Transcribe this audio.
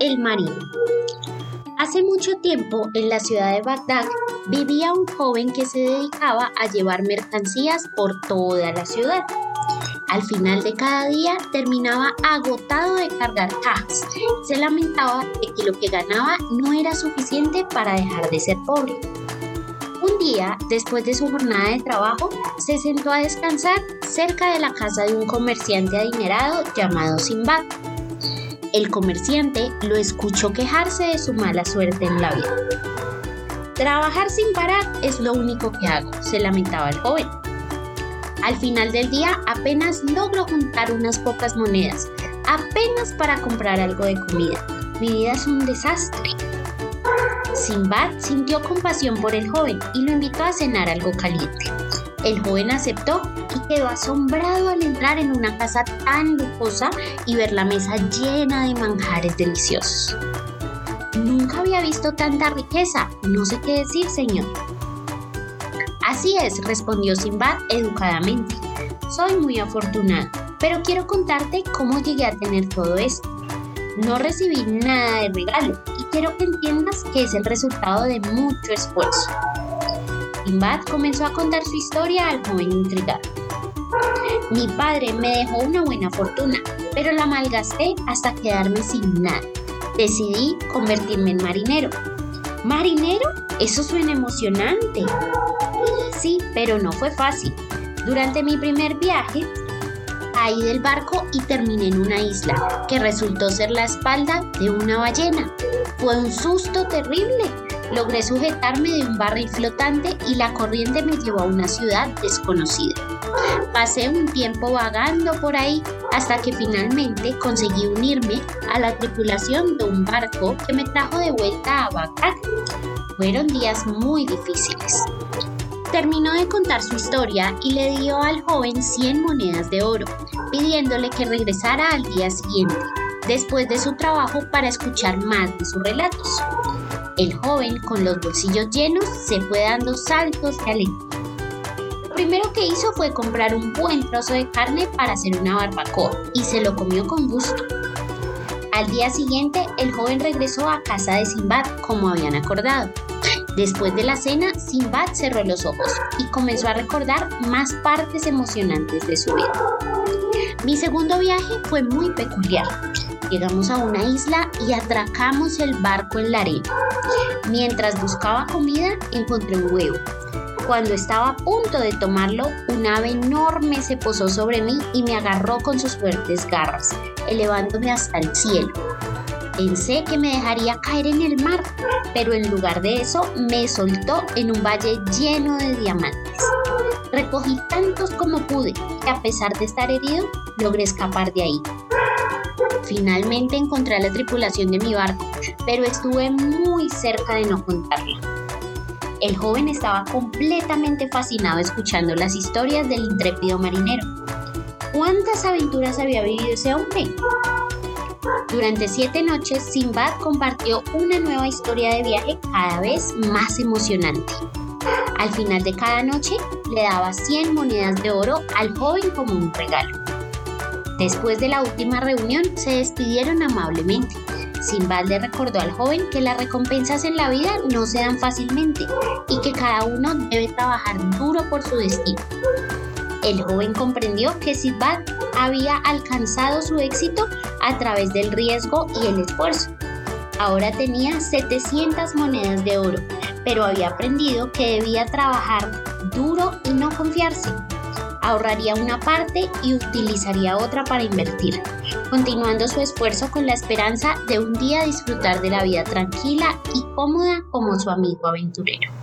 El marino. Hace mucho tiempo, en la ciudad de Bagdad, vivía un joven que se dedicaba a llevar mercancías por toda la ciudad. Al final de cada día terminaba agotado de cargar cajas. Se lamentaba de que lo que ganaba no era suficiente para dejar de ser pobre. Un día, después de su jornada de trabajo, se sentó a descansar cerca de la casa de un comerciante adinerado llamado Simbad. El comerciante lo escuchó quejarse de su mala suerte en la vida. Trabajar sin parar es lo único que hago, se lamentaba el joven. Al final del día apenas logro juntar unas pocas monedas, apenas para comprar algo de comida. Mi vida es un desastre. Simbad sintió compasión por el joven y lo invitó a cenar algo caliente. El joven aceptó y quedó asombrado al entrar en una casa tan lujosa y ver la mesa llena de manjares deliciosos. Nunca había visto tanta riqueza, no sé qué decir, señor. Así es, respondió Simbad educadamente. Soy muy afortunado, pero quiero contarte cómo llegué a tener todo esto. No recibí nada de regalo y quiero que entiendas que es el resultado de mucho esfuerzo. Simbad comenzó a contar su historia al joven intrigado. Mi padre me dejó una buena fortuna, pero la malgasté hasta quedarme sin nada. Decidí convertirme en marinero. ¿Marinero? Eso suena emocionante. Sí, pero no fue fácil. Durante mi primer viaje, caí del barco y terminé en una isla, que resultó ser la espalda de una ballena. Fue un susto terrible. Logré sujetarme de un barril flotante y la corriente me llevó a una ciudad desconocida. Pasé un tiempo vagando por ahí hasta que finalmente conseguí unirme a la tripulación de un barco que me trajo de vuelta a Bagdad. Fueron días muy difíciles. Terminó de contar su historia y le dio al joven 100 monedas de oro, pidiéndole que regresara al día siguiente, después de su trabajo, para escuchar más de sus relatos. El joven, con los bolsillos llenos, se fue dando saltos de alegría. Lo primero que hizo fue comprar un buen trozo de carne para hacer una barbacoa y se lo comió con gusto. Al día siguiente, el joven regresó a casa de Simbad como habían acordado. Después de la cena, Simbad cerró los ojos y comenzó a recordar más partes emocionantes de su vida. Mi segundo viaje fue muy peculiar. Llegamos a una isla y atracamos el barco en la arena. Mientras buscaba comida, encontré un huevo. Cuando estaba a punto de tomarlo, un ave enorme se posó sobre mí y me agarró con sus fuertes garras, elevándome hasta el cielo. Pensé que me dejaría caer en el mar, pero en lugar de eso me soltó en un valle lleno de diamantes. Recogí tantos como pude y a pesar de estar herido, logré escapar de ahí. Finalmente encontré a la tripulación de mi barco, pero estuve muy cerca de no contarla. El joven estaba completamente fascinado escuchando las historias del intrépido marinero. ¿Cuántas aventuras había vivido ese hombre? Durante siete noches, Simbad compartió una nueva historia de viaje cada vez más emocionante. Al final de cada noche, le daba 100 monedas de oro al joven como un regalo. Después de la última reunión, se despidieron amablemente. Simbad le recordó al joven que las recompensas en la vida no se dan fácilmente y que cada uno debe trabajar duro por su destino. El joven comprendió que Simbad había alcanzado su éxito a través del riesgo y el esfuerzo. Ahora tenía 700 monedas de oro, pero había aprendido que debía trabajar duro y no confiarse. Ahorraría una parte y utilizaría otra para invertir, continuando su esfuerzo con la esperanza de un día disfrutar de la vida tranquila y cómoda como su amigo aventurero.